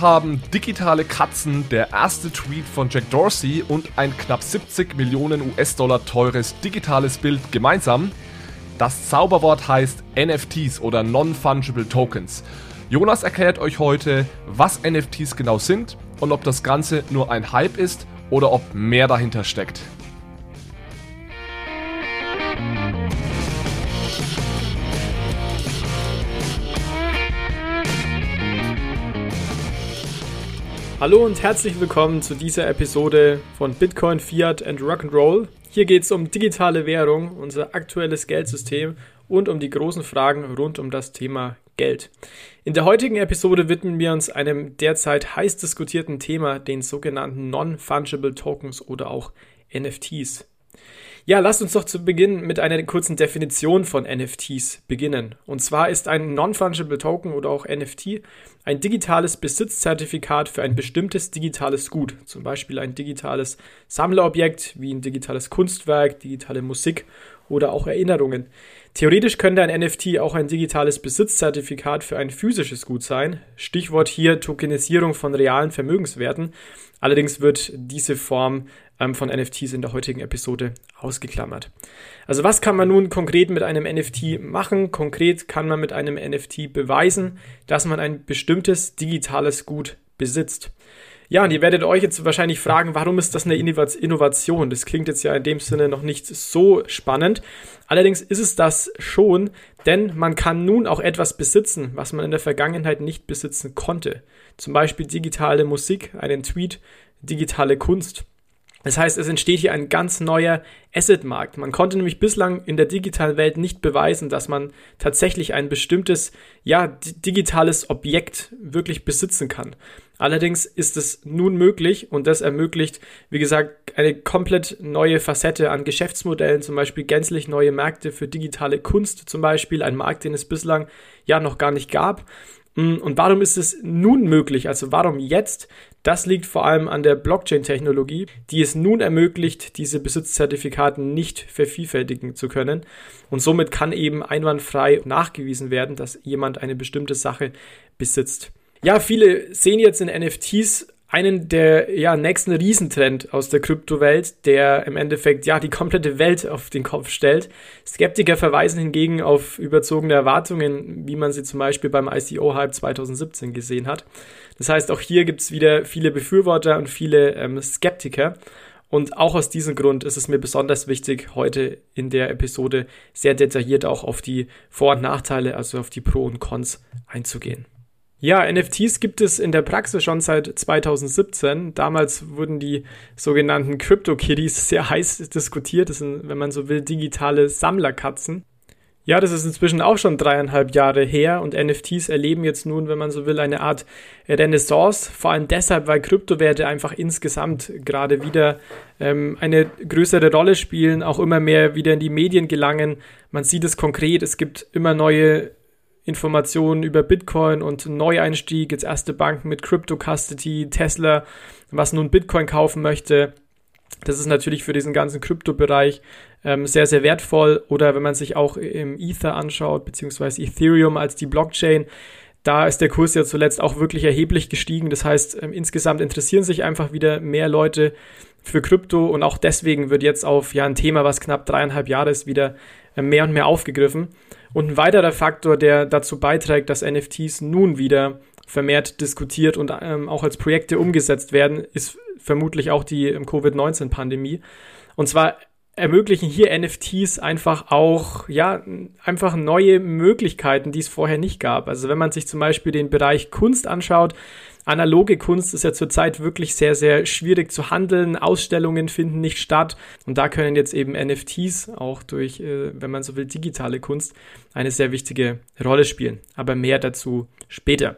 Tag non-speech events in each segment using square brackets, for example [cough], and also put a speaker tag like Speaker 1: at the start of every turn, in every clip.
Speaker 1: Was haben digitale Katzen, der erste Tweet von Jack Dorsey und ein knapp 70 Millionen US-Dollar teures digitales Bild gemeinsam? Das Zauberwort heißt NFTs oder Non-Fungible Tokens. Jonas erklärt euch heute, was NFTs genau sind und ob das Ganze nur ein Hype ist oder ob mehr dahinter steckt.
Speaker 2: Hallo und herzlich willkommen zu dieser Episode von Bitcoin, Fiat and Rock'n'Roll. Hier geht es um digitale Währung, unser aktuelles Geldsystem und um die großen Fragen rund um das Thema Geld. In der heutigen Episode widmen wir uns einem derzeit heiß diskutierten Thema, den sogenannten Non-Fungible Tokens oder auch NFTs. Ja, lasst uns doch zu Beginn mit einer kurzen Definition von NFTs beginnen. Und zwar ist ein Non-Fungible Token oder auch NFT ein digitales Besitzzertifikat für ein bestimmtes digitales Gut, zum Beispiel ein digitales Sammlerobjekt wie ein digitales Kunstwerk, digitale Musik oder auch Erinnerungen. Theoretisch könnte ein NFT auch ein digitales Besitzzertifikat für ein physisches Gut sein. Stichwort hier Tokenisierung von realen Vermögenswerten. Allerdings wird diese Form ähm, von NFTs in der heutigen Episode ausgeklammert. Also was kann man nun konkret mit einem NFT machen? Konkret kann man mit einem NFT beweisen, dass man ein bestimmtes digitales Gut besitzt. Ja, und ihr werdet euch jetzt wahrscheinlich fragen, warum ist das eine Innovation? Das klingt jetzt ja in dem Sinne noch nicht so spannend. Allerdings ist es das schon, denn man kann nun auch etwas besitzen, was man in der Vergangenheit nicht besitzen konnte. Zum Beispiel digitale Musik, einen Tweet, digitale Kunst. Das heißt, es entsteht hier ein ganz neuer Asset-Markt. Man konnte nämlich bislang in der digitalen Welt nicht beweisen, dass man tatsächlich ein bestimmtes, ja, digitales Objekt wirklich besitzen kann. Allerdings ist es nun möglich und das ermöglicht, wie gesagt, eine komplett neue Facette an Geschäftsmodellen, zum Beispiel gänzlich neue Märkte für digitale Kunst, zum Beispiel ein Markt, den es bislang ja noch gar nicht gab. Mm, und warum ist es nun möglich? Also warum jetzt? Das liegt vor allem an der Blockchain-Technologie, die es nun ermöglicht, diese Besitzzertifikaten nicht vervielfältigen zu können. Und somit kann eben einwandfrei nachgewiesen werden, dass jemand eine bestimmte Sache besitzt. Ja, viele sehen jetzt in NFTs einen der ja, nächsten Riesentrend aus der Kryptowelt, der im Endeffekt ja die komplette Welt auf den Kopf stellt. Skeptiker verweisen hingegen auf überzogene Erwartungen, wie man sie zum Beispiel beim ICO-Hype 2017 gesehen hat. Das heißt, auch hier gibt es wieder viele Befürworter und viele ähm, Skeptiker. Und auch aus diesem Grund ist es mir besonders wichtig, heute in der Episode sehr detailliert auch auf die Vor- und Nachteile, also auf die Pro und Cons einzugehen. Ja, NFTs gibt es in der Praxis schon seit 2017. Damals wurden die sogenannten Crypto Kitties sehr heiß diskutiert. Das sind, wenn man so will, digitale Sammlerkatzen. Ja, das ist inzwischen auch schon dreieinhalb Jahre her und NFTs erleben jetzt nun, wenn man so will, eine Art Renaissance. Vor allem deshalb, weil Kryptowerte einfach insgesamt gerade wieder ähm, eine größere Rolle spielen, auch immer mehr wieder in die Medien gelangen. Man sieht es konkret, es gibt immer neue Informationen über Bitcoin und Neueinstieg, jetzt erste Banken mit Crypto Custody, Tesla, was nun Bitcoin kaufen möchte. Das ist natürlich für diesen ganzen Kryptobereich ähm, sehr, sehr wertvoll. Oder wenn man sich auch im Ether anschaut, beziehungsweise Ethereum als die Blockchain, da ist der Kurs ja zuletzt auch wirklich erheblich gestiegen. Das heißt, ähm, insgesamt interessieren sich einfach wieder mehr Leute für Krypto und auch deswegen wird jetzt auf ja ein Thema, was knapp dreieinhalb Jahre ist, wieder äh, mehr und mehr aufgegriffen. Und ein weiterer Faktor, der dazu beiträgt, dass NFTs nun wieder vermehrt diskutiert und ähm, auch als Projekte umgesetzt werden, ist vermutlich auch die ähm, Covid-19-Pandemie. Und zwar ermöglichen hier NFTs einfach auch, ja, einfach neue Möglichkeiten, die es vorher nicht gab. Also wenn man sich zum Beispiel den Bereich Kunst anschaut, analoge Kunst ist ja zurzeit wirklich sehr, sehr schwierig zu handeln. Ausstellungen finden nicht statt. Und da können jetzt eben NFTs auch durch, äh, wenn man so will, digitale Kunst eine sehr wichtige Rolle spielen. Aber mehr dazu später.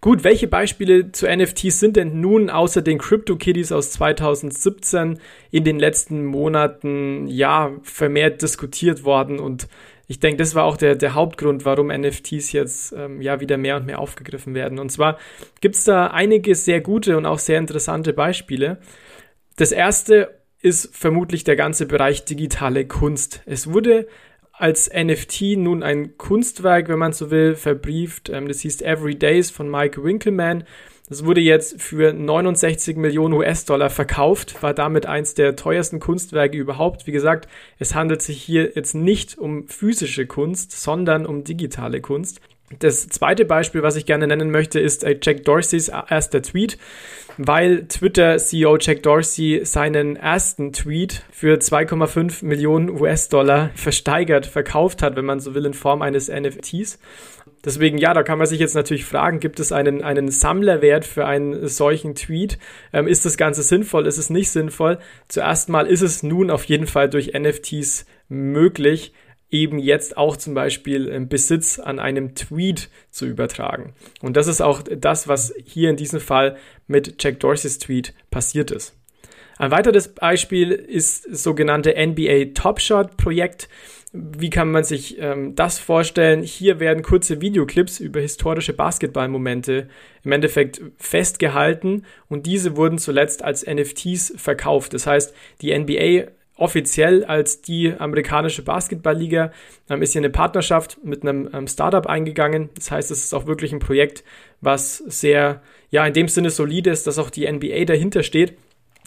Speaker 2: Gut, welche Beispiele zu NFTs sind denn nun außer den CryptoKitties aus 2017 in den letzten Monaten ja vermehrt diskutiert worden und ich denke, das war auch der, der Hauptgrund, warum NFTs jetzt ähm, ja wieder mehr und mehr aufgegriffen werden. Und zwar gibt es da einige sehr gute und auch sehr interessante Beispiele. Das erste ist vermutlich der ganze Bereich digitale Kunst. Es wurde als NFT nun ein Kunstwerk, wenn man so will, verbrieft. Ähm, das hieß Every Days von Mike Winkelmann. Das wurde jetzt für 69 Millionen US-Dollar verkauft, war damit eins der teuersten Kunstwerke überhaupt. Wie gesagt, es handelt sich hier jetzt nicht um physische Kunst, sondern um digitale Kunst. Das zweite Beispiel, was ich gerne nennen möchte, ist äh, Jack Dorseys erster Tweet, weil Twitter-CEO Jack Dorsey seinen ersten Tweet für 2,5 Millionen US-Dollar versteigert, verkauft hat, wenn man so will, in Form eines NFTs. Deswegen, ja, da kann man sich jetzt natürlich fragen, gibt es einen, einen Sammlerwert für einen solchen Tweet? Ähm, ist das Ganze sinnvoll? Ist es nicht sinnvoll? Zuerst mal ist es nun auf jeden Fall durch NFTs möglich, eben jetzt auch zum Beispiel Besitz an einem Tweet zu übertragen. Und das ist auch das, was hier in diesem Fall mit Jack Dorseys Tweet passiert ist. Ein weiteres Beispiel ist das sogenannte NBA Top Shot Projekt. Wie kann man sich ähm, das vorstellen? Hier werden kurze Videoclips über historische Basketballmomente im Endeffekt festgehalten und diese wurden zuletzt als NFTs verkauft. Das heißt, die NBA offiziell als die amerikanische Basketballliga ähm, ist hier eine Partnerschaft mit einem ähm, Startup eingegangen. Das heißt, es ist auch wirklich ein Projekt, was sehr, ja, in dem Sinne solide ist, dass auch die NBA dahinter steht.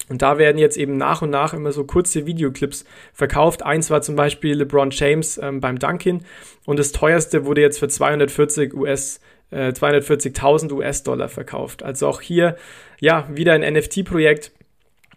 Speaker 2: Und da werden jetzt eben nach und nach immer so kurze Videoclips verkauft. Eins war zum Beispiel LeBron James ähm, beim Dunkin und das teuerste wurde jetzt für 240 US äh, 240.000 US-Dollar verkauft. Also auch hier ja wieder ein NFT-Projekt,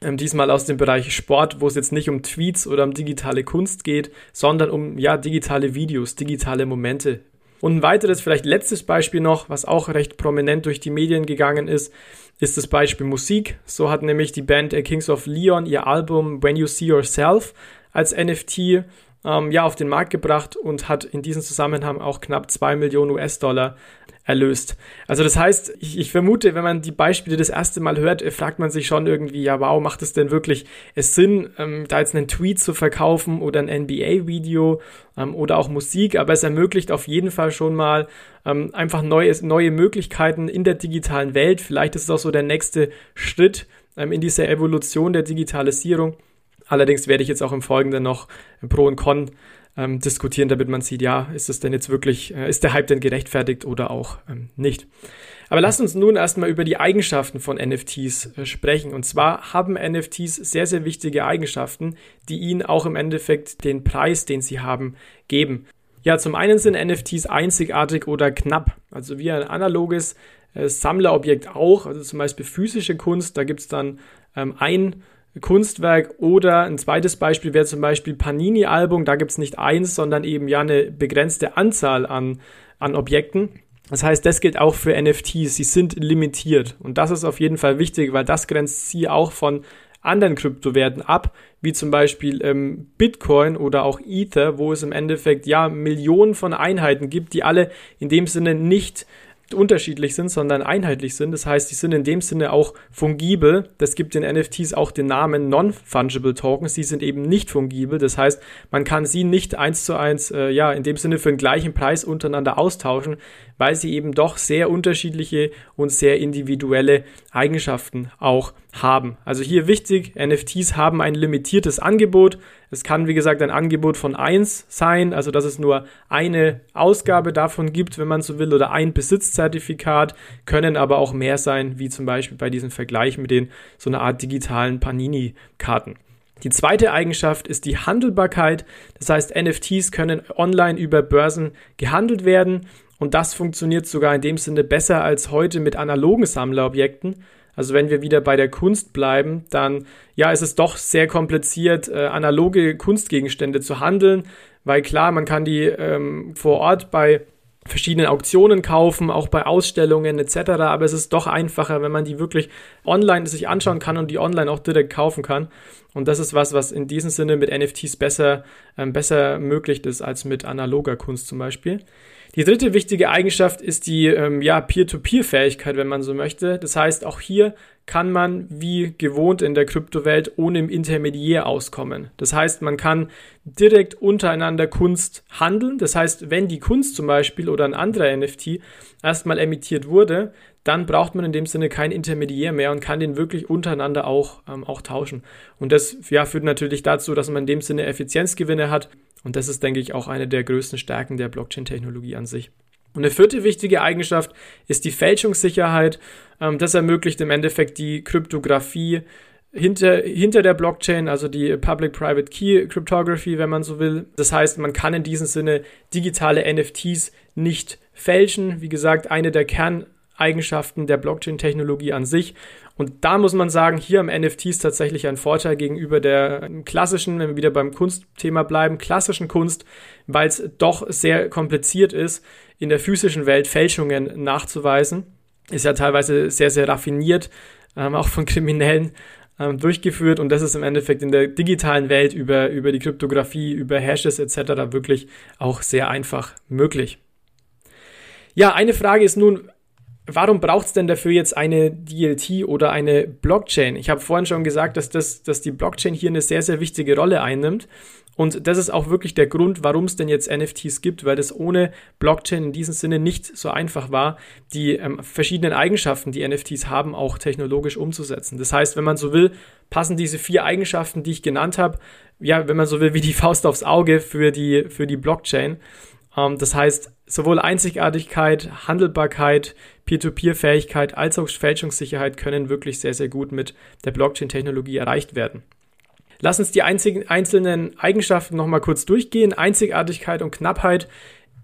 Speaker 2: ähm, diesmal aus dem Bereich Sport, wo es jetzt nicht um Tweets oder um digitale Kunst geht, sondern um ja digitale Videos, digitale Momente. Und ein weiteres, vielleicht letztes Beispiel noch, was auch recht prominent durch die Medien gegangen ist, ist das Beispiel Musik. So hat nämlich die Band Kings of Leon ihr Album When You See Yourself als NFT ähm, ja, auf den Markt gebracht und hat in diesem Zusammenhang auch knapp 2 Millionen US-Dollar erlöst. Also das heißt, ich, ich, vermute, wenn man die Beispiele das erste Mal hört, äh, fragt man sich schon irgendwie, ja, wow, macht es denn wirklich es Sinn, ähm, da jetzt einen Tweet zu verkaufen oder ein NBA-Video ähm, oder auch Musik, aber es ermöglicht auf jeden Fall schon mal ähm, einfach neue, neue Möglichkeiten in der digitalen Welt. Vielleicht ist es auch so der nächste Schritt ähm, in dieser Evolution der Digitalisierung. Allerdings werde ich jetzt auch im Folgenden noch Pro und Con ähm, diskutieren, damit man sieht, ja, ist es denn jetzt wirklich, äh, ist der Hype denn gerechtfertigt oder auch ähm, nicht. Aber lasst uns nun erstmal über die Eigenschaften von NFTs äh, sprechen. Und zwar haben NFTs sehr, sehr wichtige Eigenschaften, die ihnen auch im Endeffekt den Preis, den sie haben, geben. Ja, zum einen sind NFTs einzigartig oder knapp. Also wie ein analoges äh, Sammlerobjekt auch, also zum Beispiel physische Kunst, da gibt es dann ähm, ein Kunstwerk oder ein zweites Beispiel wäre zum Beispiel Panini-Album. Da gibt es nicht eins, sondern eben ja eine begrenzte Anzahl an, an Objekten. Das heißt, das gilt auch für NFTs. Sie sind limitiert. Und das ist auf jeden Fall wichtig, weil das grenzt sie auch von anderen Kryptowerten ab, wie zum Beispiel ähm, Bitcoin oder auch Ether, wo es im Endeffekt ja Millionen von Einheiten gibt, die alle in dem Sinne nicht unterschiedlich sind, sondern einheitlich sind. Das heißt, die sind in dem Sinne auch fungibel. Das gibt den NFTs auch den Namen Non-Fungible Tokens. Sie sind eben nicht fungibel. Das heißt, man kann sie nicht eins zu eins, äh, ja, in dem Sinne für den gleichen Preis untereinander austauschen, weil sie eben doch sehr unterschiedliche und sehr individuelle Eigenschaften auch haben. Also hier wichtig, NFTs haben ein limitiertes Angebot. Es kann, wie gesagt, ein Angebot von eins sein, also dass es nur eine Ausgabe davon gibt, wenn man so will, oder ein Besitzzertifikat, können aber auch mehr sein, wie zum Beispiel bei diesem Vergleich mit den so einer Art digitalen Panini-Karten. Die zweite Eigenschaft ist die Handelbarkeit. Das heißt, NFTs können online über Börsen gehandelt werden. Und das funktioniert sogar in dem Sinne besser als heute mit analogen Sammlerobjekten. Also wenn wir wieder bei der Kunst bleiben, dann ja, ist es doch sehr kompliziert, äh, analoge Kunstgegenstände zu handeln, weil klar, man kann die ähm, vor Ort bei verschiedenen Auktionen kaufen, auch bei Ausstellungen etc. Aber es ist doch einfacher, wenn man die wirklich online sich anschauen kann und die online auch direkt kaufen kann. Und das ist was, was in diesem Sinne mit NFTs besser, ähm, besser möglich ist als mit analoger Kunst zum Beispiel. Die dritte wichtige Eigenschaft ist die ähm, ja, Peer-to-Peer-Fähigkeit, wenn man so möchte. Das heißt, auch hier kann man wie gewohnt in der Kryptowelt ohne im Intermediär auskommen. Das heißt, man kann direkt untereinander Kunst handeln. Das heißt, wenn die Kunst zum Beispiel oder ein anderer NFT erstmal emittiert wurde, dann braucht man in dem Sinne kein Intermediär mehr und kann den wirklich untereinander auch, ähm, auch tauschen. Und das ja, führt natürlich dazu, dass man in dem Sinne Effizienzgewinne hat Und das ist, denke ich, auch eine der größten Stärken der Blockchain-Technologie an sich. Und eine vierte wichtige Eigenschaft ist die Fälschungssicherheit. Ähm, das ermöglicht im Endeffekt die Kryptographie hinter, hinter der Blockchain, also die Public-Private Key Cryptography, wenn man so will. Das heißt, man kann in diesem Sinne digitale NFTs nicht fälschen. Wie gesagt, eine der Kerneigenschaften der Blockchain-Technologie an sich. Und da muss man sagen, hier am NFTs tatsächlich ein Vorteil gegenüber der klassischen, wenn wir wieder beim Kunstthema bleiben, klassischen Kunst, weil es doch sehr kompliziert ist, in der physischen Welt Fälschungen nachzuweisen. Ist ja teilweise sehr, sehr raffiniert, ähm, auch von Kriminellen ähm, durchgeführt und das ist im Endeffekt in der digitalen Welt über, über die Kryptographie, über Hashes etc. wirklich auch sehr einfach möglich. Ja, eine Frage ist nun, warum braucht es denn dafür jetzt eine DLT oder eine Blockchain? Ich habe vorhin schon gesagt, dass, das, dass die Blockchain hier eine sehr, sehr wichtige Rolle einnimmt. Und das ist auch wirklich der Grund, warum es denn jetzt NFTs gibt, weil das ohne Blockchain in diesem Sinne nicht so einfach war, die ähm, verschiedenen Eigenschaften, die NFTs haben, auch technologisch umzusetzen. Das heißt, wenn man so will, passen diese vier Eigenschaften, die ich genannt habe, ja, wenn man so will, wie die Faust aufs Auge für die, für die Blockchain. Ähm, das heißt, sowohl Einzigartigkeit, Handelbarkeit, Peer-to-Peer-Fähigkeit als auch Fälschungssicherheit können wirklich sehr, sehr gut mit der Blockchain-Technologie erreicht werden. Lass uns die einzelnen Eigenschaften nochmal kurz durchgehen. Einzigartigkeit und Knappheit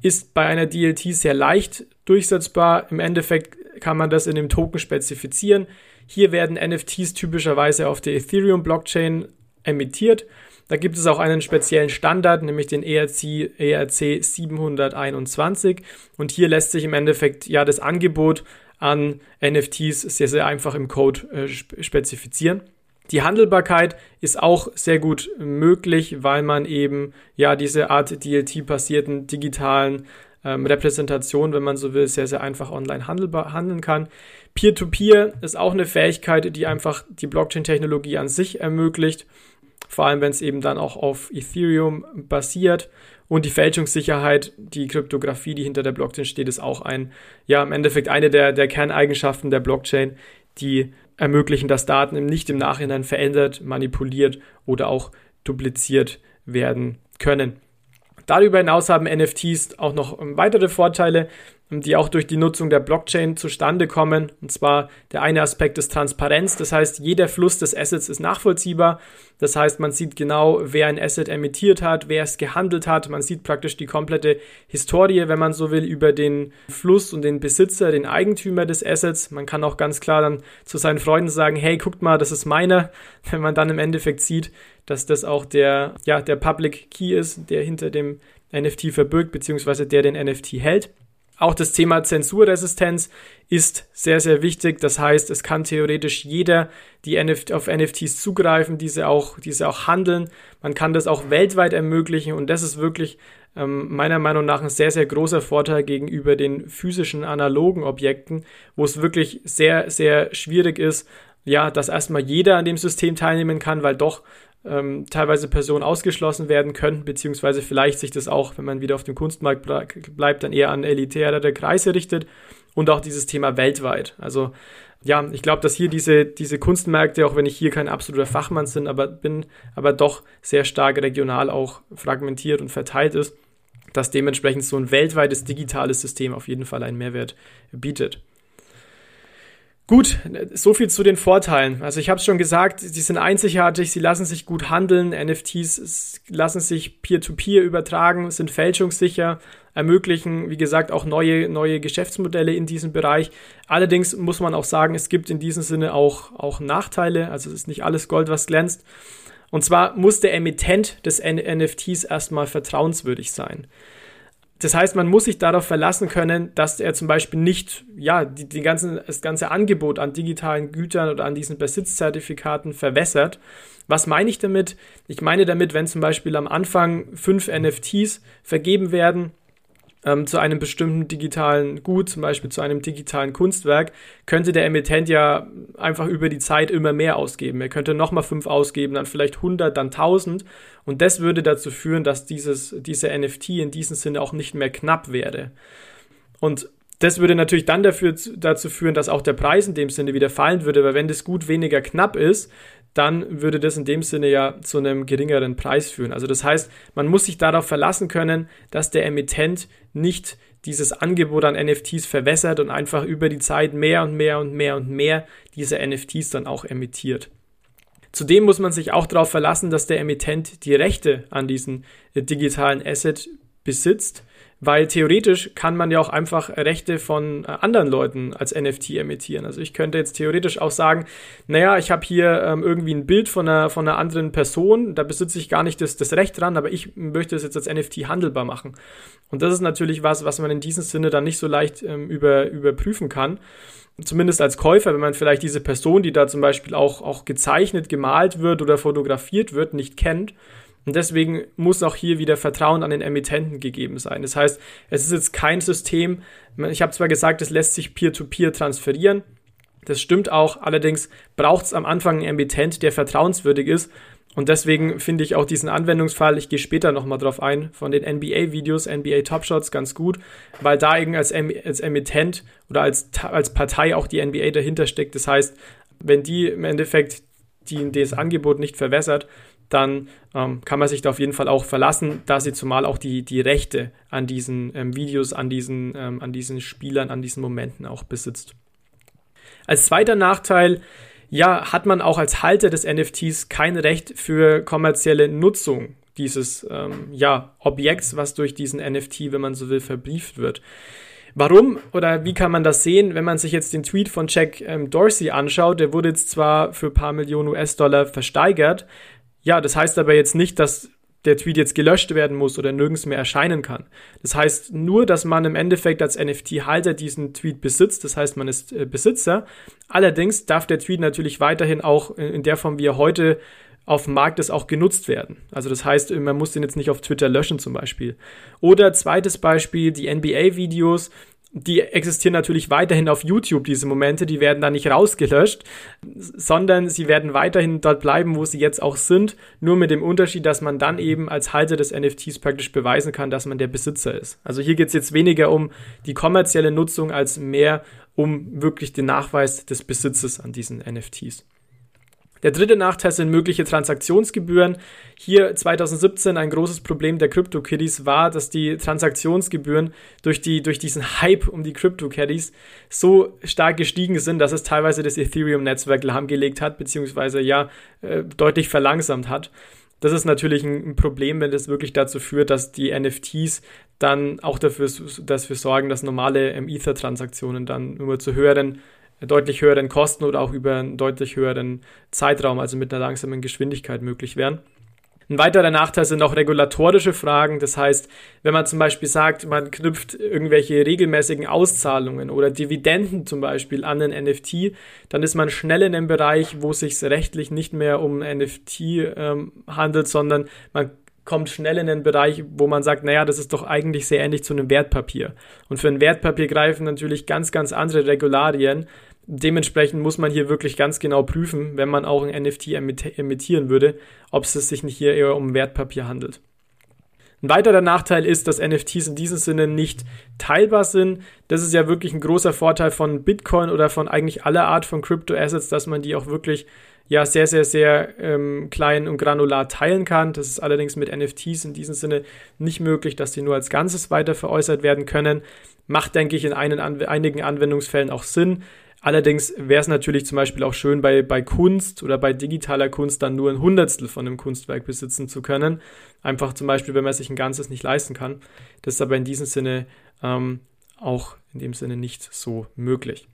Speaker 2: ist bei einer DLT sehr leicht durchsetzbar. Im Endeffekt kann man das in dem Token spezifizieren. Hier werden NFTs typischerweise auf der Ethereum-Blockchain emittiert. Da gibt es auch einen speziellen Standard, nämlich den ERC, ERC 721. Und hier lässt sich im Endeffekt ja das Angebot an NFTs sehr, sehr einfach im Code äh, spezifizieren. Die Handelbarkeit ist auch sehr gut möglich, weil man eben ja diese Art DLT-basierten digitalen ähm, Repräsentation, wenn man so will, sehr, sehr einfach online handelbar, handeln kann. Peer-to-Peer -Peer ist auch eine Fähigkeit, die einfach die Blockchain-Technologie an sich ermöglicht vor allem wenn es eben dann auch auf Ethereum basiert. Und die Fälschungssicherheit, die Kryptographie, die hinter der Blockchain steht, ist auch ein, ja, im Endeffekt eine der, der Kerneigenschaften der Blockchain, die ermöglichen, dass Daten nicht im Nachhinein verändert, manipuliert oder auch dupliziert werden können. Darüber hinaus haben NFTs auch noch weitere Vorteile die auch durch die Nutzung der Blockchain zustande kommen. Und zwar der eine Aspekt ist Transparenz. Das heißt, jeder Fluss des Assets ist nachvollziehbar. Das heißt, man sieht genau, wer ein Asset emittiert hat, wer es gehandelt hat. Man sieht praktisch die komplette Historie, wenn man so will, über den Fluss und den Besitzer, den Eigentümer des Assets. Man kann auch ganz klar dann zu seinen Freunden sagen, hey, guckt mal, das ist meiner. [laughs] Wenn man dann im Endeffekt sieht, dass das auch der, ja, der Public Key ist, der hinter dem NFT verbirgt, beziehungsweise der den NFT hält. Auch das Thema Zensurresistenz ist sehr, sehr wichtig. Das heißt, es kann theoretisch jeder die NF auf NFTs zugreifen, diese auch, diese auch handeln. Man kann das auch weltweit ermöglichen und das ist wirklich ähm, meiner Meinung nach ein sehr, sehr großer Vorteil gegenüber den physischen analogen Objekten, wo es wirklich sehr, sehr schwierig ist, ja, dass erstmal jeder an dem System teilnehmen kann, weil doch ähm, teilweise Personen ausgeschlossen werden könnten, beziehungsweise vielleicht sich das auch, wenn man wieder auf dem Kunstmarkt bleibt, dann eher an elitärere Kreise richtet und auch dieses Thema weltweit. Also ja, ich glaube, dass hier diese, diese Kunstmärkte, auch wenn ich hier kein absoluter Fachmann bin, aber bin, aber doch sehr stark regional auch fragmentiert und verteilt ist, dass dementsprechend so ein weltweites digitales System auf jeden Fall einen Mehrwert bietet. Gut, so viel zu den Vorteilen. Also ich habe es schon gesagt, sie sind einzigartig, sie lassen sich gut handeln, NFTs lassen sich peer-to-peer -peer übertragen, sind fälschungssicher, ermöglichen, wie gesagt, auch neue, neue Geschäftsmodelle in diesem Bereich. Allerdings muss man auch sagen, es gibt in diesem Sinne auch, auch Nachteile, also es ist nicht alles Gold, was glänzt. Und zwar muss der Emittent des NFTs erstmal vertrauenswürdig sein. Das heißt, man muss sich darauf verlassen können, dass er zum Beispiel nicht, ja, die, die ganzen, das ganze Angebot an digitalen Gütern oder an diesen Besitzzertifikaten verwässert. Was meine ich damit? Ich meine damit, wenn zum Beispiel am Anfang fünf NFTs vergeben werden, ähm, zu einem bestimmten digitalen Gut, zum Beispiel zu einem digitalen Kunstwerk, könnte der Emittent ja einfach über die Zeit immer mehr ausgeben. Er könnte nochmal fünf ausgeben, dann vielleicht 100, dann 1000. Und das würde dazu führen, dass dieses, diese NFT in diesem Sinne auch nicht mehr knapp wäre. Und das würde natürlich dann dafür, dazu führen, dass auch der Preis in dem Sinne wieder fallen würde, weil wenn das Gut weniger knapp ist, dann würde das in dem Sinne ja zu einem geringeren Preis führen. Also das heißt, man muss sich darauf verlassen können, dass der Emittent nicht dieses Angebot an NFTs verwässert und einfach über die Zeit mehr und mehr und mehr und mehr diese NFTs dann auch emittiert. Zudem muss man sich auch darauf verlassen, dass der Emittent die Rechte an diesen äh, digitalen Asset besitzt weil theoretisch kann man ja auch einfach Rechte von äh, anderen Leuten als NFT emittieren. Also ich könnte jetzt theoretisch auch sagen, naja, ich habe hier ähm, irgendwie ein Bild von einer, von einer anderen Person, da besitze ich gar nicht das, das Recht dran, aber ich möchte es jetzt als NFT handelbar machen. Und das ist natürlich was, was man in diesem Sinne dann nicht so leicht ähm, über, überprüfen kann zumindest als Käufer, wenn man vielleicht diese Person, die da zum Beispiel auch, auch gezeichnet, gemalt wird oder fotografiert wird, nicht kennt, und deswegen muss auch hier wieder Vertrauen an den Emittenten gegeben sein. Das heißt, es ist jetzt kein System, ich habe zwar gesagt, es lässt sich peer-to-peer -peer transferieren, das stimmt auch, allerdings braucht es am Anfang einen Emittent, der vertrauenswürdig ist. Und deswegen finde ich auch diesen Anwendungsfall, ich gehe später nochmal drauf ein, von den NBA-Videos, NBA Top Shots ganz gut, weil da eben als, als Emittent oder als, als Partei auch die NBA dahinter steckt. Das heißt, wenn die im Endeffekt die, das Angebot nicht verwässert, dann ähm, kann man sich da auf jeden Fall auch verlassen, da sie zumal auch die, die Rechte an diesen ähm, Videos, an diesen, ähm, an diesen Spielern, an diesen Momenten auch besitzt. Als zweiter Nachteil, ja, hat man auch als Halter des NFTs kein Recht für kommerzielle Nutzung dieses ähm, ja, Objekts, was durch diesen NFT, wenn man so will, verbrieft wird. Warum oder wie kann man das sehen, wenn man sich jetzt den Tweet von Jack ähm, Dorsey anschaut? Der wurde jetzt zwar für ein paar Millionen US-Dollar versteigert, ja, das heißt aber jetzt nicht, dass der Tweet jetzt gelöscht werden muss oder nirgends mehr erscheinen kann. Das heißt nur, dass man im Endeffekt als NFT-Halter diesen Tweet besitzt. Das heißt, man ist äh, Besitzer. Allerdings darf der Tweet natürlich weiterhin auch in der Form, wie er heute auf dem Markt ist, auch genutzt werden. Also das heißt, man muss den jetzt nicht auf Twitter löschen zum Beispiel. Oder zweites Beispiel, die NBA-Videos die existieren natürlich weiterhin auf YouTube, diese Momente, die werden da nicht rausgelöscht, sondern sie werden weiterhin dort bleiben, wo sie jetzt auch sind, nur mit dem Unterschied, dass man dann eben als Halter des NFTs praktisch beweisen kann, dass man der Besitzer ist. Also hier geht es jetzt weniger um die kommerzielle Nutzung als mehr um wirklich den Nachweis des Besitzes an diesen NFTs. Der dritte Nachteil sind mögliche Transaktionsgebühren. Hier 2017 ein großes Problem der CryptoKitties war, dass die Transaktionsgebühren durch, die, durch diesen Hype um die CryptoKitties so stark gestiegen sind, dass es teilweise das Ethereum-Netzwerk lahmgelegt hat, beziehungsweise ja äh, deutlich verlangsamt hat. Das ist natürlich ein, Problem, wenn das wirklich dazu führt, dass die NFTs dann auch dafür, dafür sorgen, dass normale ähm, Ether-Transaktionen dann immer zu höheren deutlich höheren Kosten oder auch über einen deutlich höheren Zeitraum, also mit einer langsamen Geschwindigkeit möglich wären. Ein weiterer Nachteil sind auch regulatorische Fragen. Das heißt, wenn man zum Beispiel sagt, man knüpft irgendwelche regelmäßigen Auszahlungen oder Dividenden zum Beispiel an einen NFT, dann ist man schnell in einem Bereich, wo es sich rechtlich nicht mehr um NFT ähm, handelt, sondern man kommt schnell in den Bereich, wo man sagt, naja, das ist doch eigentlich sehr ähnlich zu einem Wertpapier. Und für ein Wertpapier greifen natürlich ganz, ganz andere Regularien, Dementsprechend muss man hier wirklich ganz genau prüfen, wenn man auch ein NFT emittieren würde, ob es sich nicht hier eher um Wertpapier handelt. Ein weiterer Nachteil ist, dass NFTs in diesem Sinne nicht teilbar sind. Das ist ja wirklich ein großer Vorteil von Bitcoin oder von eigentlich aller Art von Crypto-Assets, dass man die auch wirklich ja sehr, sehr, sehr ähm, klein und granular teilen kann. Das ist allerdings mit NFTs in diesem Sinne nicht möglich, dass die nur als Ganzes weiter veräußert werden können. Macht, denke ich, in einen, einigen Anwendungsfällen auch Sinn. Allerdings wäre es natürlich zum Beispiel auch schön, bei, bei Kunst oder bei digitaler Kunst dann nur ein Hundertstel von einem Kunstwerk besitzen zu können. Einfach zum Beispiel, wenn man sich ein Ganzes nicht leisten kann. Das ist aber in diesem Sinne ähm, auch in dem Sinne nicht so möglich.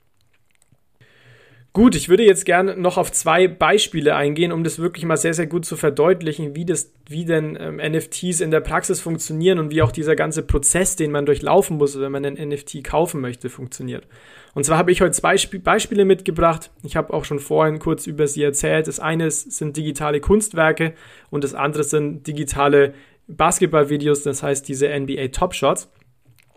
Speaker 2: Gut, ich würde jetzt gerne noch auf zwei Beispiele eingehen, um das wirklich mal sehr, sehr gut zu verdeutlichen, wie, das, wie denn ähm, NFTs in der Praxis funktionieren und wie auch dieser ganze Prozess, den man durchlaufen muss, wenn man einen NFT kaufen möchte, funktioniert. Und zwar habe ich heute zwei Sp Beispiele mitgebracht. Ich habe auch schon vorhin kurz über sie erzählt. Das eine sind digitale Kunstwerke und das andere sind digitale Basketballvideos, das heißt diese NBA Top Shots.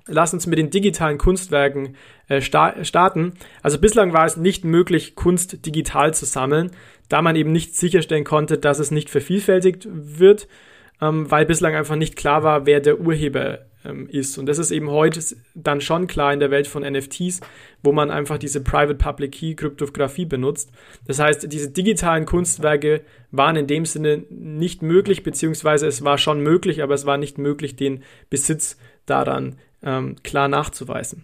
Speaker 2: Lass uns mit den digitalen Kunstwerken äh, sta starten. Also bislang war es nicht möglich, Kunst digital zu sammeln, da man eben nicht sicherstellen konnte, dass es nicht vervielfältigt wird, ähm, weil bislang einfach nicht klar war, wer der Urheber ähm, ist. Und das ist eben heute dann schon klar in der Welt von NFTs, wo man einfach diese Private Public Key Kryptographie benutzt. Das heißt, diese digitalen Kunstwerke waren in dem Sinne nicht möglich, beziehungsweise es war schon möglich, aber es war nicht möglich, den Besitz daran ähm, klar nachzuweisen.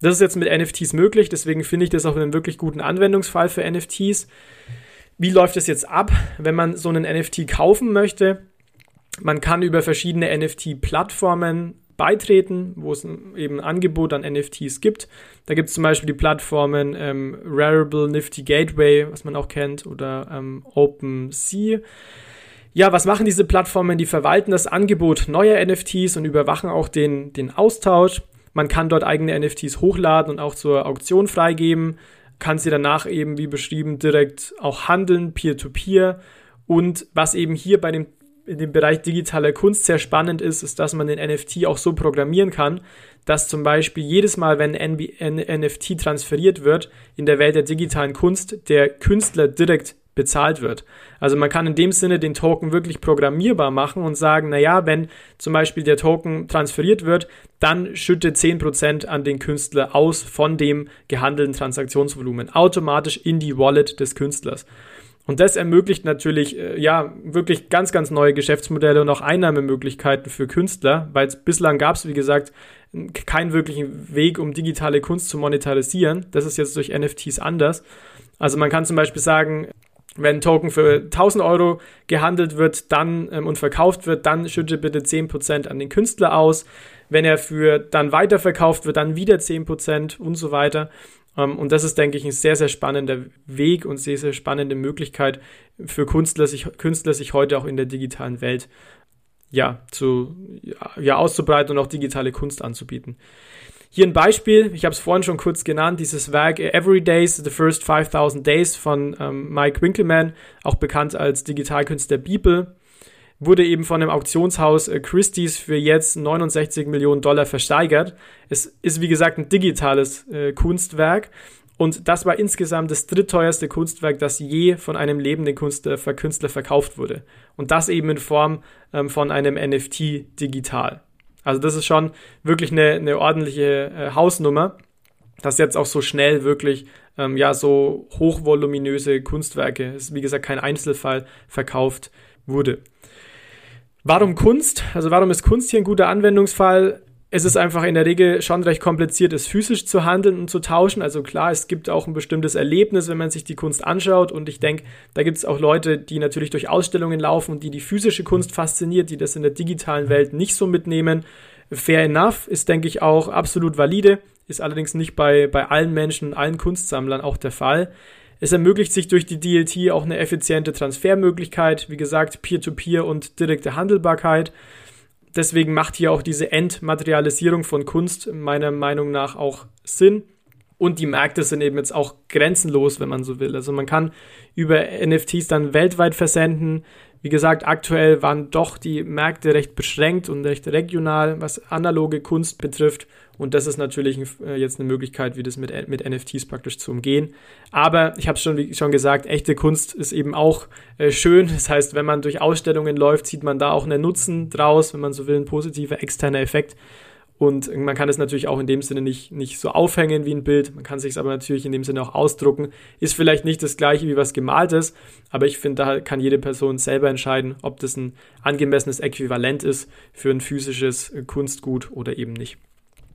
Speaker 2: Das ist jetzt mit NFTs möglich, deswegen finde ich das auch einen wirklich guten Anwendungsfall für NFTs. Wie läuft es jetzt ab, wenn man so einen NFT kaufen möchte? Man kann über verschiedene NFT-Plattformen beitreten, wo es eben ein Angebot an NFTs gibt. Da gibt es zum Beispiel die Plattformen ähm, Rarible, Nifty Gateway, was man auch kennt, oder ähm, OpenSea. Ja, was machen diese Plattformen? Die verwalten das Angebot neuer NFTs und überwachen auch den, den Austausch. Man kann dort eigene NFTs hochladen und auch zur Auktion freigeben, kann sie danach eben, wie beschrieben, direkt auch handeln, peer-to-peer. -peer. Und was eben hier bei dem in dem Bereich digitale Kunst sehr spannend ist, ist, dass man den NFT auch so programmieren kann, dass zum Beispiel jedes Mal, wenn ein NFT transferiert wird in der Welt der digitalen Kunst, der Künstler direkt bezahlt wird. Also man kann in dem Sinne den Token wirklich programmierbar machen und sagen, naja, wenn zum Beispiel der Token transferiert wird, dann schütte 10% an den Künstler aus von dem gehandelten Transaktionsvolumen automatisch in die Wallet des Künstlers. Und das ermöglicht natürlich, äh, ja, wirklich ganz, ganz neue Geschäftsmodelle und auch Einnahmemöglichkeiten für Künstler, weil bislang gab es, wie gesagt, keinen wirklichen Weg, um digitale Kunst zu monetarisieren. Das ist jetzt durch NFTs anders. Also man kann zum Beispiel sagen, wenn Token für 1000 Euro gehandelt wird dann ähm, und verkauft wird, dann schütte bitte 10% an den Künstler aus. Wenn er für dann weiterverkauft wird, dann wieder 10% und so weiter. Ähm, und das ist, denke ich, ein sehr, sehr spannender Weg und sehr, sehr spannende Möglichkeit für Künstler, sich, Künstler, sich heute auch in der digitalen Welt ja, zu, ja, auszubreiten und auch digitale Kunst anzubieten. Hier ein Beispiel, ich habe es vorhin schon kurz genannt, dieses Werk Every Days, The First 5000 Days von ähm, Mike Winkelmann, auch bekannt als Digitalkünstler Beeple wurde eben von dem Auktionshaus äh, Christie's für jetzt 69 Millionen Dollar versteigert. Es ist wie gesagt ein digitales äh, Kunstwerk und das war insgesamt das drittteuerste Kunstwerk, das je von einem lebenden Künstler, Künstler verkauft wurde. Und das eben in Form ähm, von einem NFT digital. Also das ist schon wirklich eine, eine ordentliche äh, Hausnummer, dass jetzt auch so schnell wirklich ähm, ja so hochvoluminöse Kunstwerke, ist wie gesagt kein Einzelfall, verkauft wurde. Warum Kunst? Also warum ist Kunst hier ein guter Anwendungsfall? Es ist einfach in der Regel schon recht kompliziert, es physisch zu handeln und zu tauschen. Also klar, es gibt auch ein bestimmtes Erlebnis, wenn man sich die Kunst anschaut. Und ich denke, da gibt es auch Leute, die natürlich durch Ausstellungen laufen und die die physische Kunst fasziniert, die das in der digitalen Welt nicht so mitnehmen. Fair enough ist, denke ich, auch absolut valide, ist allerdings nicht bei, bei allen Menschen, allen Kunstsammlern auch der Fall. Es ermöglicht sich durch die DLT auch eine effiziente Transfermöglichkeit, wie gesagt, Peer-to-Peer -Peer und direkte Handelbarkeit. Deswegen macht hier auch diese Entmaterialisierung von Kunst meiner Meinung nach auch Sinn. Und die Märkte sind eben jetzt auch grenzenlos, wenn man so will. Also man kann über NFTs dann weltweit versenden. Wie gesagt, aktuell waren doch die Märkte recht beschränkt und recht regional, was analoge Kunst betrifft. Und das ist natürlich äh, jetzt eine Möglichkeit, wie das mit, mit NFTs praktisch zu umgehen. Aber ich habe es schon, schon gesagt, echte Kunst ist eben auch äh, schön. Das heißt, wenn man durch Ausstellungen läuft, sieht man da auch einen Nutzen draus, wenn man so will, ein positiver externer Effekt. Und man kann es natürlich auch in dem Sinne nicht, nicht so aufhängen wie ein Bild. Man kann sich es aber natürlich in dem Sinne auch ausdrucken. Ist vielleicht nicht das gleiche wie was gemaltes, aber ich finde, da kann jede Person selber entscheiden, ob das ein angemessenes Äquivalent ist für ein physisches Kunstgut oder eben nicht.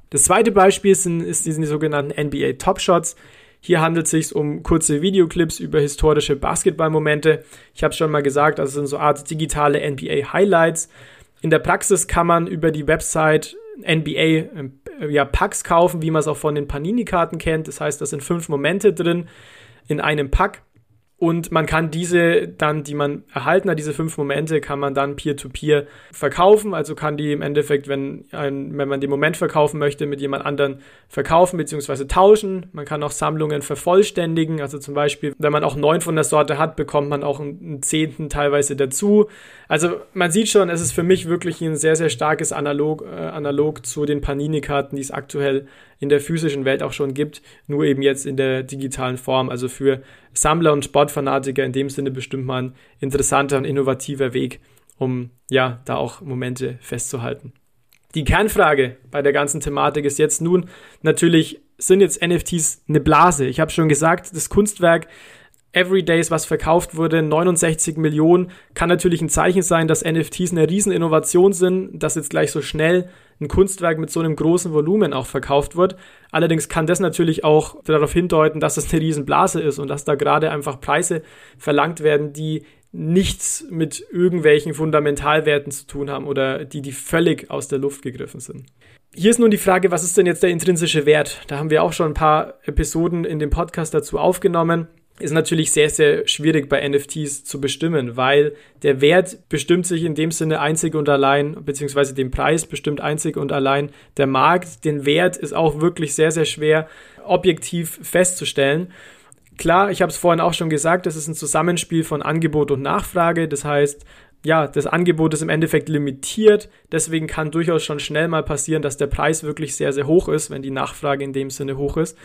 Speaker 2: Das zweite Beispiel sind, ist diesen sogenannten NBA Top Shots. Hier handelt es sich um kurze Videoclips über historische Basketballmomente. Ich habe schon mal gesagt, das sind so Art digitale NBA Highlights. In der Praxis kann man über die Website NBA äh, kaufen, wie man es auch von den Panini-Karten kennt. Das heißt, da sind fünf Momente drin in einem Pack. Und man kann diese dann, die man erhalten hat, diese fünf Momente, kann man dann peer-to-peer -peer verkaufen. Also kann die im Endeffekt, wenn, ein, wenn man den Moment verkaufen möchte, mit jemand anderen verkaufen bzw. tauschen. Man kann auch Sammlungen vervollständigen. Also zum Beispiel, wenn man auch neun von der Sorte hat, bekommt man auch einen zehnten teilweise dazu. Also man sieht schon, es ist für mich wirklich ein sehr, sehr starkes Analog, äh, analog zu den Panini-Karten, die es aktuell in der physischen Welt auch schon gibt, nur eben jetzt in der digitalen Form. Also für Sammler und Sportfanatiker in dem Sinne bestimmt mal ein interessanter und innovativer Weg, um ja da auch Momente festzuhalten. Die Kernfrage bei der ganzen Thematik ist jetzt nun natürlich, sind jetzt NFTs eine Blase? Ich habe schon gesagt, das Kunstwerk Everydays, was verkauft wurde, 69 Millionen, kann natürlich ein Zeichen sein, dass NFTs eine Rieseninnovation sind, dass jetzt gleich so schnell ein Kunstwerk mit so einem großen Volumen auch verkauft wird. Allerdings kann das natürlich auch darauf hindeuten, dass es das eine Riesenblase ist und dass da gerade einfach Preise verlangt werden, die nichts mit irgendwelchen Fundamentalwerten zu tun haben oder die, die völlig aus der Luft gegriffen sind. Hier ist nun die Frage, was ist denn jetzt der intrinsische Wert? Da haben wir auch schon ein paar Episoden in dem Podcast dazu aufgenommen ist natürlich sehr, sehr schwierig bei NFTs zu bestimmen, weil der Wert bestimmt sich in dem Sinne einzig und allein, beziehungsweise den Preis bestimmt einzig und allein der Markt. Den Wert ist auch wirklich sehr, sehr schwer objektiv festzustellen. Klar, ich habe es vorhin auch schon gesagt, das ist ein Zusammenspiel von Angebot und Nachfrage. Das heißt, ja, das Angebot ist im Endeffekt limitiert. Deswegen kann durchaus schon schnell mal passieren, dass der Preis wirklich sehr, sehr hoch ist, wenn die Nachfrage in dem Sinne hoch ist.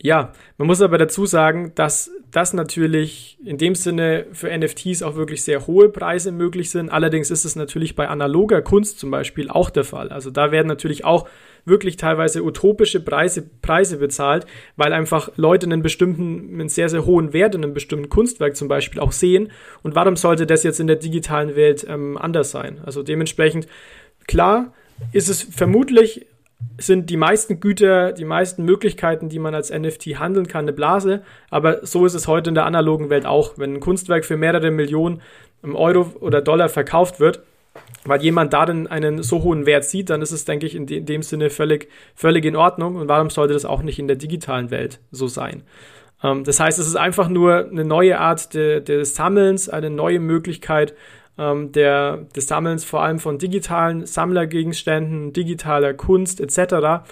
Speaker 2: Ja, man muss aber dazu sagen, dass das natürlich in dem Sinne für NFTs auch wirklich sehr hohe Preise möglich sind. Allerdings ist es natürlich bei analoger Kunst zum Beispiel auch der Fall. Also da werden natürlich auch wirklich teilweise utopische Preise, Preise bezahlt, weil einfach Leute einen bestimmten, einen sehr, sehr hohen Wert in einem bestimmten Kunstwerk zum Beispiel auch sehen. Und warum sollte das jetzt in der digitalen Welt ähm, anders sein? Also dementsprechend, klar, ist es vermutlich sind die meisten Güter, die meisten Möglichkeiten, die man als NFT handeln kann, eine Blase. Aber so ist es heute in der analogen Welt auch. Wenn ein Kunstwerk für mehrere Millionen Euro oder Dollar verkauft wird, weil jemand darin einen so hohen Wert sieht, dann ist es, denke ich, in, de in dem Sinne völlig, völlig in Ordnung. Und warum sollte das auch nicht in der digitalen Welt so sein? Ähm, das heißt, es ist einfach nur eine neue Art de des Sammelns, eine neue Möglichkeit, ähm, der, des Sammelns vor allem von digitalen Sammlergegenständen, digitaler Kunst etc.,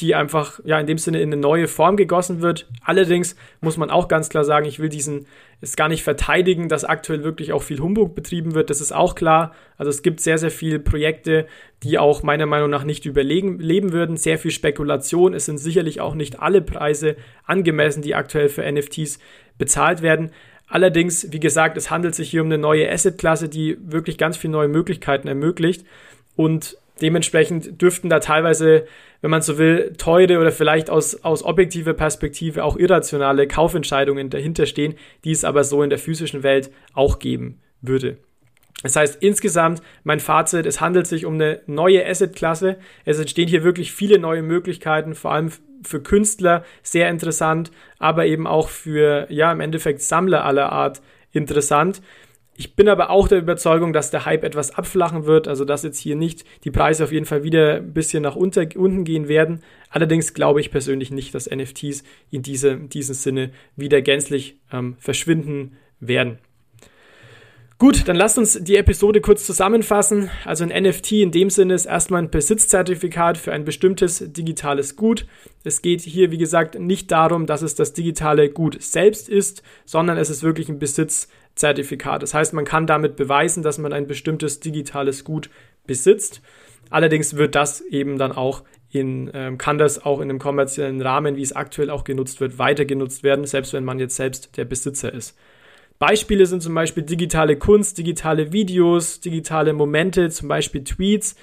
Speaker 2: die einfach ja in dem Sinne in eine neue Form gegossen wird. Allerdings muss man auch ganz klar sagen, ich will diesen es gar nicht verteidigen, dass aktuell wirklich auch viel Humbug betrieben wird. Das ist auch klar. Also es gibt sehr, sehr viele Projekte, die auch meiner Meinung nach nicht überlegen leben würden. Sehr viel Spekulation. Es sind sicherlich auch nicht alle Preise angemessen, die aktuell für NFTs bezahlt werden. Allerdings, wie gesagt, es handelt sich hier um eine neue Asset-Klasse, die wirklich ganz viele neue Möglichkeiten ermöglicht und dementsprechend dürften da teilweise, wenn man so will, teure oder vielleicht aus, aus objektiver Perspektive auch irrationale Kaufentscheidungen dahinter stehen, die es aber so in der physischen Welt auch geben würde. Das heißt, insgesamt mein Fazit, es handelt sich um eine neue Asset-Klasse. Es entstehen hier wirklich viele neue Möglichkeiten, vor allem für Künstler sehr interessant, aber eben auch für, ja, im Endeffekt Sammler aller Art interessant. Ich bin aber auch der Überzeugung, dass der Hype etwas abflachen wird, also dass jetzt hier nicht die Preise auf jeden Fall wieder ein bisschen nach unter, unten gehen werden. Allerdings glaube ich persönlich nicht, dass NFTs in, diese, diesem Sinne wieder gänzlich ähm, verschwinden werden. Gut, dann lasst uns die Episode kurz zusammenfassen. Also ein NFT in dem Sinne ist erstmal ein Besitzzertifikat für ein bestimmtes digitales Gut. Es geht hier, wie gesagt, nicht darum, dass es das digitale Gut selbst ist, sondern es ist wirklich ein Besitzzertifikat. Das heißt, man kann damit beweisen, dass man ein bestimmtes digitales Gut besitzt. Allerdings wird das eben dann auch in, ähm, kann das auch in einem kommerziellen Rahmen, wie es aktuell auch genutzt wird, weiter genutzt werden, selbst wenn man jetzt selbst der Besitzer ist. Beispiele sind zum Beispiel digitale Kunst, digitale Videos, digitale Momente, zum Beispiel Tweets.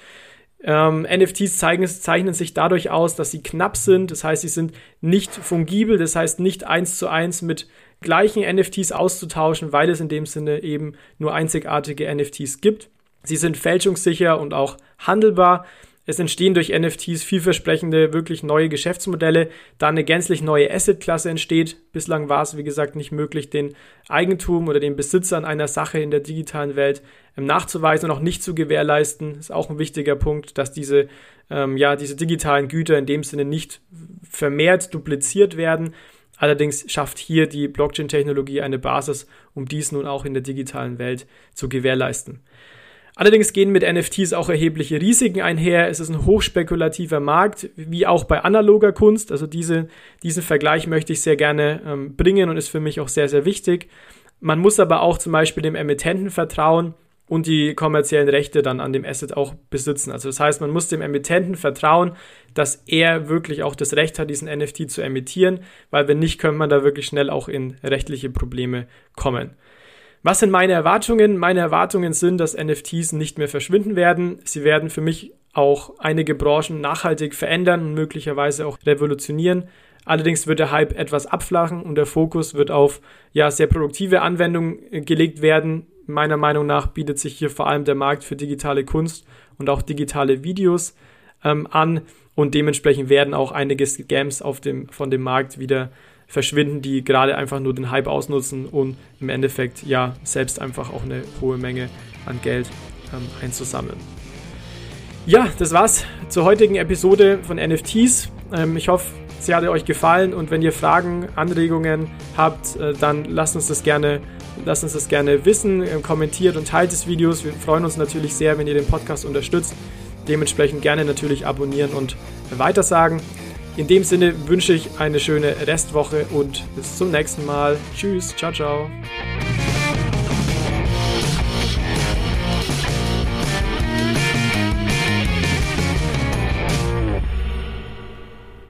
Speaker 2: Ähm, NFTs zeigen, zeichnen sich dadurch aus, dass sie knapp sind. Das heißt, sie sind nicht fungibel, das heißt nicht eins zu eins mit gleichen NFTs auszutauschen, weil es in dem Sinne eben nur einzigartige NFTs gibt. Sie sind fälschungssicher und auch handelbar. Es entstehen durch NFTs vielversprechende, wirklich neue Geschäftsmodelle, da eine gänzlich neue Assetklasse entsteht. Bislang war es, wie gesagt, nicht möglich, den Eigentum oder den Besitz an einer Sache in der digitalen Welt ähm, nachzuweisen und auch nicht zu gewährleisten. Ist auch ein wichtiger Punkt, dass diese, ähm, ja, diese digitalen Güter in dem Sinne nicht vermehrt dupliziert werden. Allerdings schafft hier die Blockchain-Technologie eine Basis, um dies nun auch in der digitalen Welt zu gewährleisten. Allerdings gehen mit NFTs auch erhebliche Risiken einher. Es ist ein hochspekulativer Markt, wie auch bei analoger Kunst. Also diese, diesen Vergleich möchte ich sehr gerne ähm, bringen und ist für mich auch sehr, sehr wichtig. Man muss aber auch zum Beispiel dem Emittenten vertrauen und die kommerziellen Rechte dann an dem Asset auch besitzen. Also das heißt, man muss dem Emittenten vertrauen, dass er wirklich auch das Recht hat, diesen NFT zu emittieren, weil wenn nicht, könnte man da wirklich schnell auch in rechtliche Probleme kommen. Was sind meine Erwartungen? Meine Erwartungen sind, dass NFTs nicht mehr verschwinden werden. Sie werden für mich auch einige Branchen nachhaltig verändern und möglicherweise auch revolutionieren. Allerdings wird der Hype etwas abflachen und der Fokus wird auf ja, sehr produktive Anwendungen äh, gelegt werden. Meiner Meinung nach bietet sich hier vor allem der Markt für digitale Kunst und auch digitale Videos ähm, an und dementsprechend werden auch einige Scams auf dem, von dem Markt wieder verschwinden, die gerade einfach nur den Hype ausnutzen und im Endeffekt ja selbst einfach auch eine hohe Menge an Geld ähm, einzusammeln. Ja, das war's zur heutigen Episode von NFTs. Ähm, ich hoffe, sie hat euch gefallen und wenn ihr Fragen, Anregungen habt, äh, dann lasst uns das gerne, lasst uns das gerne wissen, äh, kommentiert und teilt das Video. Wir freuen uns natürlich sehr, wenn ihr den Podcast unterstützt. Dementsprechend gerne natürlich abonnieren und weitersagen. In dem Sinne wünsche ich eine schöne Restwoche und bis zum nächsten Mal. Tschüss, ciao, ciao.